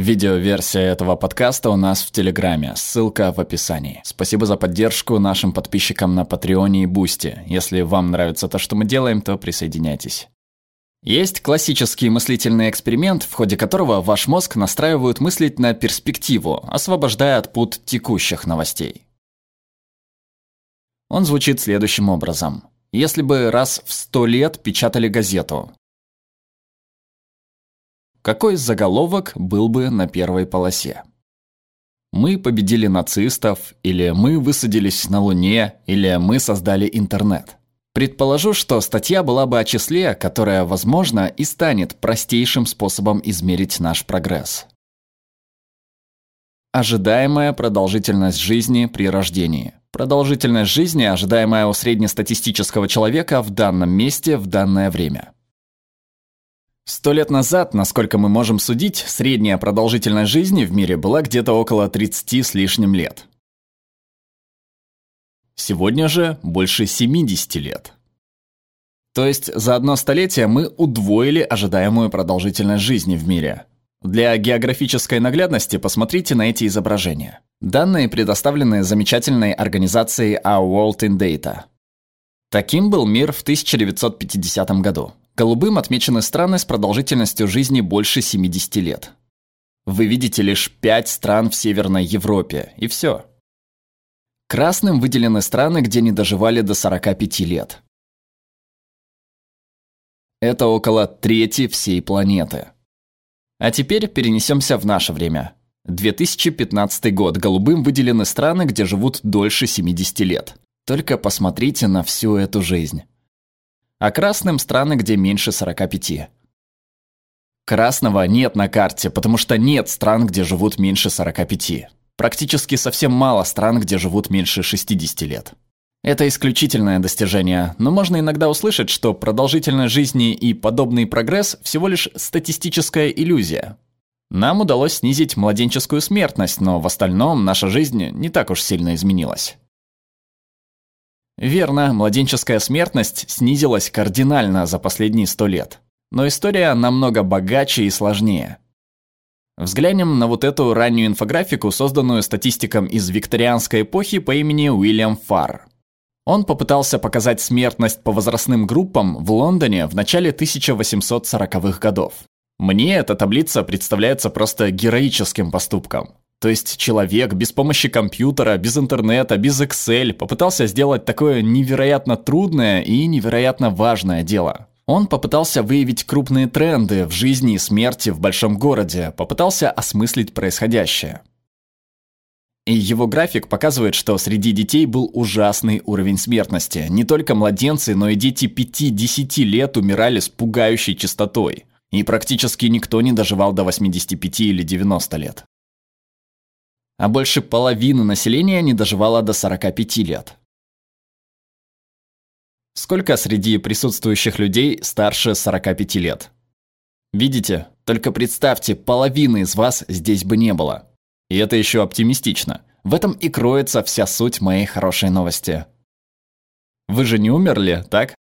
Видеоверсия этого подкаста у нас в Телеграме, ссылка в описании. Спасибо за поддержку нашим подписчикам на Патреоне и Бусти. Если вам нравится то, что мы делаем, то присоединяйтесь. Есть классический мыслительный эксперимент, в ходе которого ваш мозг настраивают мыслить на перспективу, освобождая от пут текущих новостей. Он звучит следующим образом. Если бы раз в сто лет печатали газету, какой заголовок был бы на первой полосе? Мы победили нацистов, или мы высадились на Луне, или мы создали интернет. Предположу, что статья была бы о числе, которое, возможно, и станет простейшим способом измерить наш прогресс. Ожидаемая продолжительность жизни при рождении. Продолжительность жизни, ожидаемая у среднестатистического человека в данном месте в данное время. Сто лет назад, насколько мы можем судить, средняя продолжительность жизни в мире была где-то около 30 с лишним лет. Сегодня же больше 70 лет. То есть за одно столетие мы удвоили ожидаемую продолжительность жизни в мире. Для географической наглядности посмотрите на эти изображения. Данные предоставлены замечательной организацией Our World in Data. Таким был мир в 1950 году. Голубым отмечены страны с продолжительностью жизни больше 70 лет. Вы видите лишь 5 стран в Северной Европе, и все. Красным выделены страны, где не доживали до 45 лет. Это около трети всей планеты. А теперь перенесемся в наше время. 2015 год. Голубым выделены страны, где живут дольше 70 лет. Только посмотрите на всю эту жизнь. А красным страны, где меньше 45. Красного нет на карте, потому что нет стран, где живут меньше 45. Практически совсем мало стран, где живут меньше 60 лет. Это исключительное достижение, но можно иногда услышать, что продолжительность жизни и подобный прогресс всего лишь статистическая иллюзия. Нам удалось снизить младенческую смертность, но в остальном наша жизнь не так уж сильно изменилась. Верно, младенческая смертность снизилась кардинально за последние сто лет. Но история намного богаче и сложнее. Взглянем на вот эту раннюю инфографику, созданную статистиком из викторианской эпохи по имени Уильям Фарр. Он попытался показать смертность по возрастным группам в Лондоне в начале 1840-х годов. Мне эта таблица представляется просто героическим поступком. То есть человек без помощи компьютера, без интернета, без Excel попытался сделать такое невероятно трудное и невероятно важное дело. Он попытался выявить крупные тренды в жизни и смерти в большом городе, попытался осмыслить происходящее. И его график показывает, что среди детей был ужасный уровень смертности. Не только младенцы, но и дети 5-10 лет умирали с пугающей частотой. И практически никто не доживал до 85 или 90 лет. А больше половины населения не доживало до 45 лет. Сколько среди присутствующих людей старше 45 лет? Видите, только представьте, половины из вас здесь бы не было. И это еще оптимистично. В этом и кроется вся суть моей хорошей новости. Вы же не умерли, так?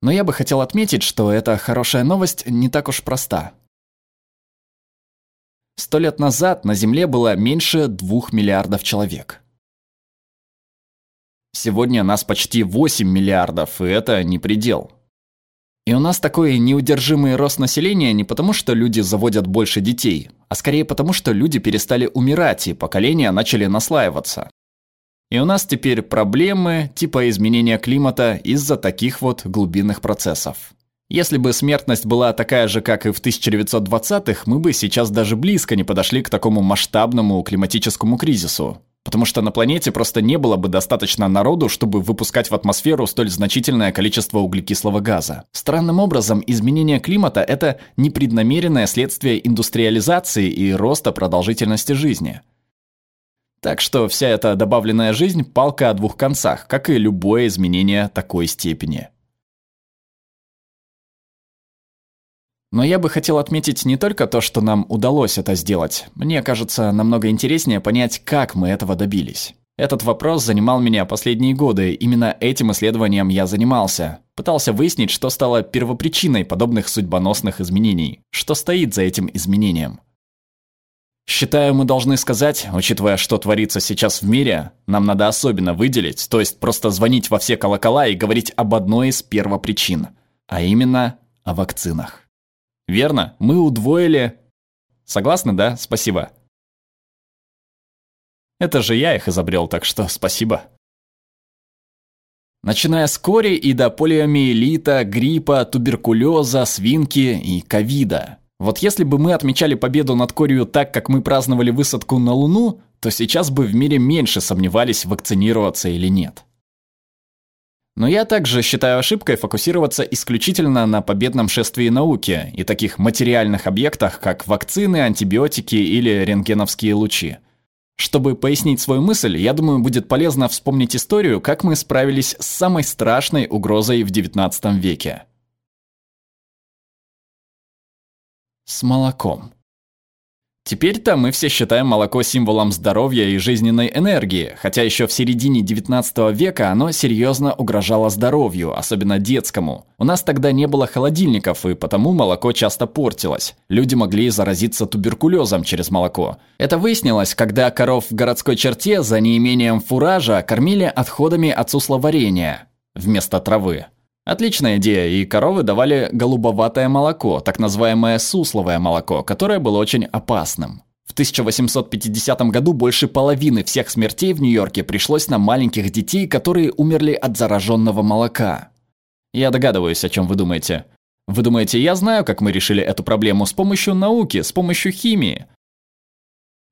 Но я бы хотел отметить, что эта хорошая новость не так уж проста. Сто лет назад на Земле было меньше двух миллиардов человек. Сегодня нас почти 8 миллиардов, и это не предел. И у нас такой неудержимый рост населения не потому, что люди заводят больше детей, а скорее потому, что люди перестали умирать, и поколения начали наслаиваться. И у нас теперь проблемы типа изменения климата из-за таких вот глубинных процессов. Если бы смертность была такая же, как и в 1920-х, мы бы сейчас даже близко не подошли к такому масштабному климатическому кризису. Потому что на планете просто не было бы достаточно народу, чтобы выпускать в атмосферу столь значительное количество углекислого газа. Странным образом, изменение климата – это непреднамеренное следствие индустриализации и роста продолжительности жизни. Так что вся эта добавленная жизнь – палка о двух концах, как и любое изменение такой степени. Но я бы хотел отметить не только то, что нам удалось это сделать. Мне кажется, намного интереснее понять, как мы этого добились. Этот вопрос занимал меня последние годы, именно этим исследованием я занимался. Пытался выяснить, что стало первопричиной подобных судьбоносных изменений, что стоит за этим изменением. Считаю, мы должны сказать, учитывая, что творится сейчас в мире, нам надо особенно выделить, то есть просто звонить во все колокола и говорить об одной из первопричин, а именно о вакцинах. Верно, мы удвоили... Согласны, да? Спасибо. Это же я их изобрел, так что спасибо. Начиная с кори и до полиомиелита, гриппа, туберкулеза, свинки и ковида. Вот если бы мы отмечали победу над корью так, как мы праздновали высадку на Луну, то сейчас бы в мире меньше сомневались, вакцинироваться или нет. Но я также считаю ошибкой фокусироваться исключительно на победном шествии науки и таких материальных объектах, как вакцины, антибиотики или рентгеновские лучи. Чтобы пояснить свою мысль, я думаю, будет полезно вспомнить историю, как мы справились с самой страшной угрозой в XIX веке. С молоком. Теперь-то мы все считаем молоко символом здоровья и жизненной энергии, хотя еще в середине 19 века оно серьезно угрожало здоровью, особенно детскому. У нас тогда не было холодильников, и потому молоко часто портилось. Люди могли заразиться туберкулезом через молоко. Это выяснилось, когда коров в городской черте за неимением фуража кормили отходами от сусловарения вместо травы. Отличная идея, и коровы давали голубоватое молоко, так называемое сусловое молоко, которое было очень опасным. В 1850 году больше половины всех смертей в Нью-Йорке пришлось на маленьких детей, которые умерли от зараженного молока. Я догадываюсь, о чем вы думаете. Вы думаете, я знаю, как мы решили эту проблему с помощью науки, с помощью химии?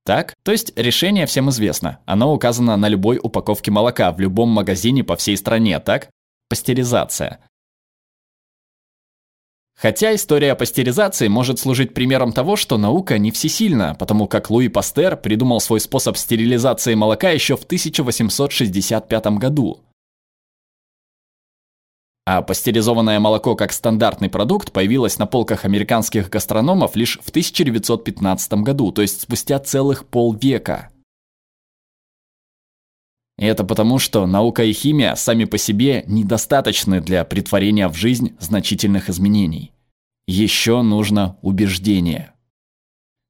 Так? То есть решение всем известно. Оно указано на любой упаковке молока в любом магазине по всей стране, так? Пастеризация. Хотя история пастеризации может служить примером того, что наука не всесильна, потому как Луи Пастер придумал свой способ стерилизации молока еще в 1865 году. А пастеризованное молоко как стандартный продукт появилось на полках американских гастрономов лишь в 1915 году, то есть спустя целых полвека. И это потому, что наука и химия сами по себе недостаточны для притворения в жизнь значительных изменений. Еще нужно убеждение.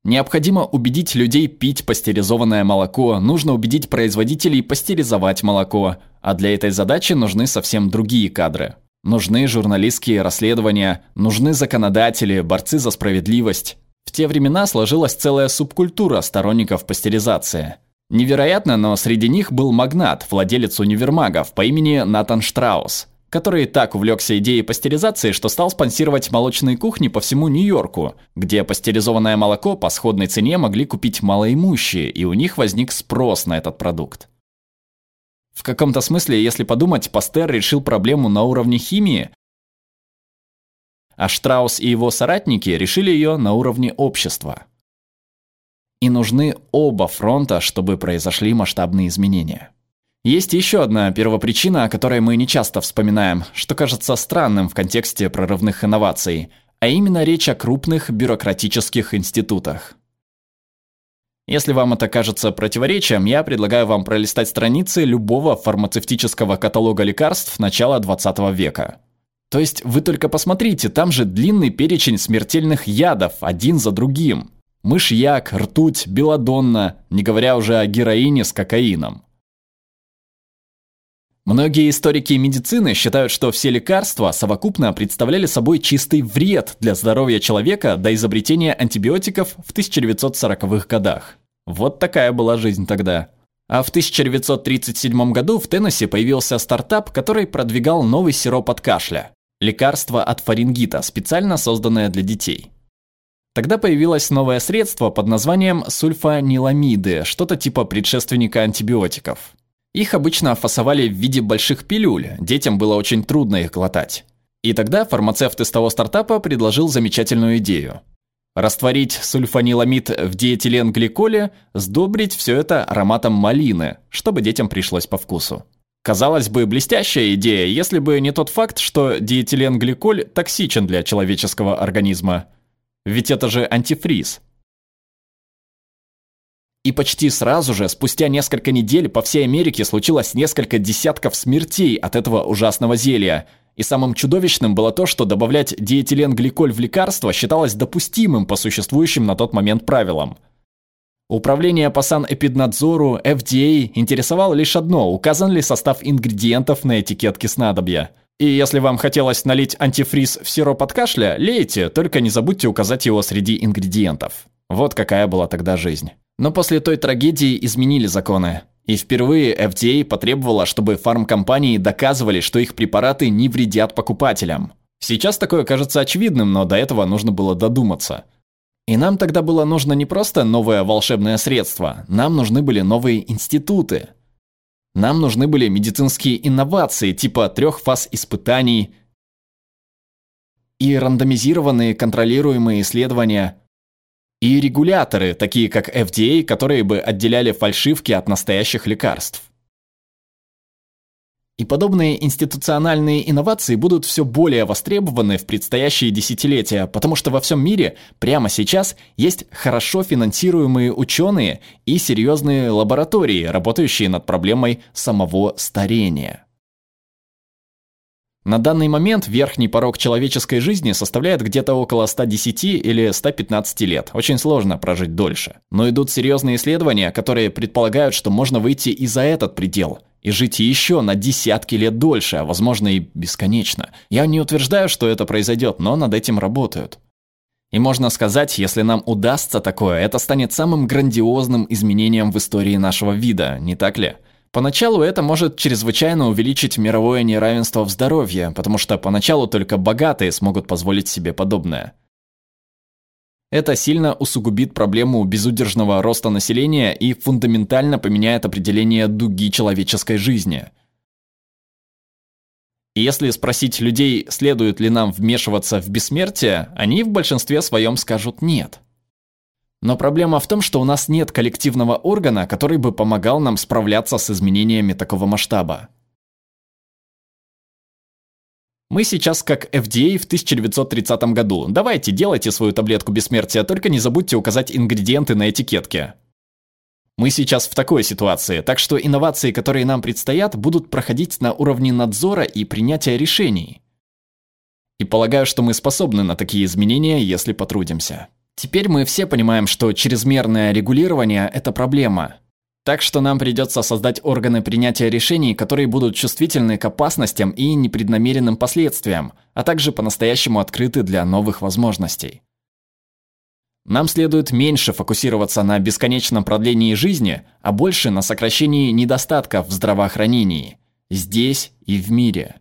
Необходимо убедить людей пить пастеризованное молоко, нужно убедить производителей пастеризовать молоко, а для этой задачи нужны совсем другие кадры. Нужны журналистские расследования, нужны законодатели, борцы за справедливость. В те времена сложилась целая субкультура сторонников пастеризации – Невероятно, но среди них был магнат, владелец универмагов по имени Натан Штраус, который так увлекся идеей пастеризации, что стал спонсировать молочные кухни по всему Нью-Йорку, где пастеризованное молоко по сходной цене могли купить малоимущие, и у них возник спрос на этот продукт. В каком-то смысле, если подумать, Пастер решил проблему на уровне химии, а Штраус и его соратники решили ее на уровне общества. И нужны оба фронта, чтобы произошли масштабные изменения. Есть еще одна первопричина, о которой мы не часто вспоминаем, что кажется странным в контексте прорывных инноваций, а именно речь о крупных бюрократических институтах. Если вам это кажется противоречием, я предлагаю вам пролистать страницы любого фармацевтического каталога лекарств начала 20 века. То есть вы только посмотрите, там же длинный перечень смертельных ядов, один за другим – мышьяк, ртуть, белодонна, не говоря уже о героине с кокаином. Многие историки медицины считают, что все лекарства совокупно представляли собой чистый вред для здоровья человека до изобретения антибиотиков в 1940-х годах. Вот такая была жизнь тогда. А в 1937 году в Теннесси появился стартап, который продвигал новый сироп от кашля. Лекарство от фарингита, специально созданное для детей. Тогда появилось новое средство под названием сульфаниламиды, что-то типа предшественника антибиотиков. Их обычно фасовали в виде больших пилюль, детям было очень трудно их глотать. И тогда фармацевт из того стартапа предложил замечательную идею. Растворить сульфаниламид в диэтиленгликоле, сдобрить все это ароматом малины, чтобы детям пришлось по вкусу. Казалось бы, блестящая идея, если бы не тот факт, что диэтиленгликоль токсичен для человеческого организма. Ведь это же антифриз. И почти сразу же, спустя несколько недель, по всей Америке случилось несколько десятков смертей от этого ужасного зелья. И самым чудовищным было то, что добавлять диэтиленгликоль в лекарство считалось допустимым по существующим на тот момент правилам. Управление по санэпиднадзору FDA интересовало лишь одно – указан ли состав ингредиентов на этикетке снадобья. И если вам хотелось налить антифриз в сироп от кашля, лейте, только не забудьте указать его среди ингредиентов. Вот какая была тогда жизнь. Но после той трагедии изменили законы. И впервые FDA потребовала, чтобы фармкомпании доказывали, что их препараты не вредят покупателям. Сейчас такое кажется очевидным, но до этого нужно было додуматься – и нам тогда было нужно не просто новое волшебное средство, нам нужны были новые институты. Нам нужны были медицинские инновации типа трех фаз испытаний и рандомизированные контролируемые исследования, и регуляторы, такие как FDA, которые бы отделяли фальшивки от настоящих лекарств. И подобные институциональные инновации будут все более востребованы в предстоящие десятилетия, потому что во всем мире прямо сейчас есть хорошо финансируемые ученые и серьезные лаборатории, работающие над проблемой самого старения. На данный момент верхний порог человеческой жизни составляет где-то около 110 или 115 лет. Очень сложно прожить дольше. Но идут серьезные исследования, которые предполагают, что можно выйти и за этот предел и жить еще на десятки лет дольше, а возможно и бесконечно. Я не утверждаю, что это произойдет, но над этим работают. И можно сказать, если нам удастся такое, это станет самым грандиозным изменением в истории нашего вида, не так ли? Поначалу это может чрезвычайно увеличить мировое неравенство в здоровье, потому что поначалу только богатые смогут позволить себе подобное. Это сильно усугубит проблему безудержного роста населения и фундаментально поменяет определение дуги человеческой жизни. И если спросить людей, следует ли нам вмешиваться в бессмертие, они в большинстве своем скажут «нет». Но проблема в том, что у нас нет коллективного органа, который бы помогал нам справляться с изменениями такого масштаба. Мы сейчас как FDA в 1930 году. Давайте, делайте свою таблетку бессмертия, только не забудьте указать ингредиенты на этикетке. Мы сейчас в такой ситуации, так что инновации, которые нам предстоят, будут проходить на уровне надзора и принятия решений. И полагаю, что мы способны на такие изменения, если потрудимся. Теперь мы все понимаем, что чрезмерное регулирование – это проблема. Так что нам придется создать органы принятия решений, которые будут чувствительны к опасностям и непреднамеренным последствиям, а также по-настоящему открыты для новых возможностей. Нам следует меньше фокусироваться на бесконечном продлении жизни, а больше на сокращении недостатков в здравоохранении, здесь и в мире.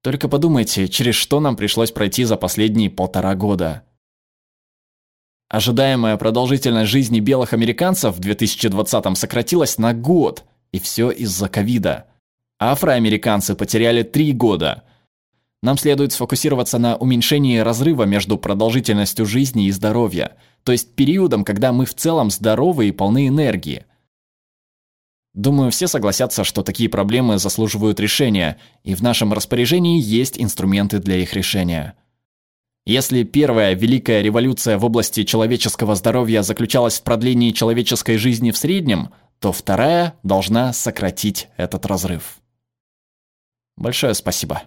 Только подумайте, через что нам пришлось пройти за последние полтора года – Ожидаемая продолжительность жизни белых американцев в 2020-м сократилась на год, и все из-за ковида. Афроамериканцы потеряли три года. Нам следует сфокусироваться на уменьшении разрыва между продолжительностью жизни и здоровья, то есть периодом, когда мы в целом здоровы и полны энергии. Думаю, все согласятся, что такие проблемы заслуживают решения, и в нашем распоряжении есть инструменты для их решения. Если первая великая революция в области человеческого здоровья заключалась в продлении человеческой жизни в среднем, то вторая должна сократить этот разрыв. Большое спасибо.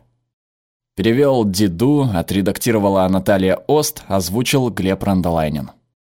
Перевел Диду, отредактировала Наталья Ост, озвучил Глеб Рандолайнин.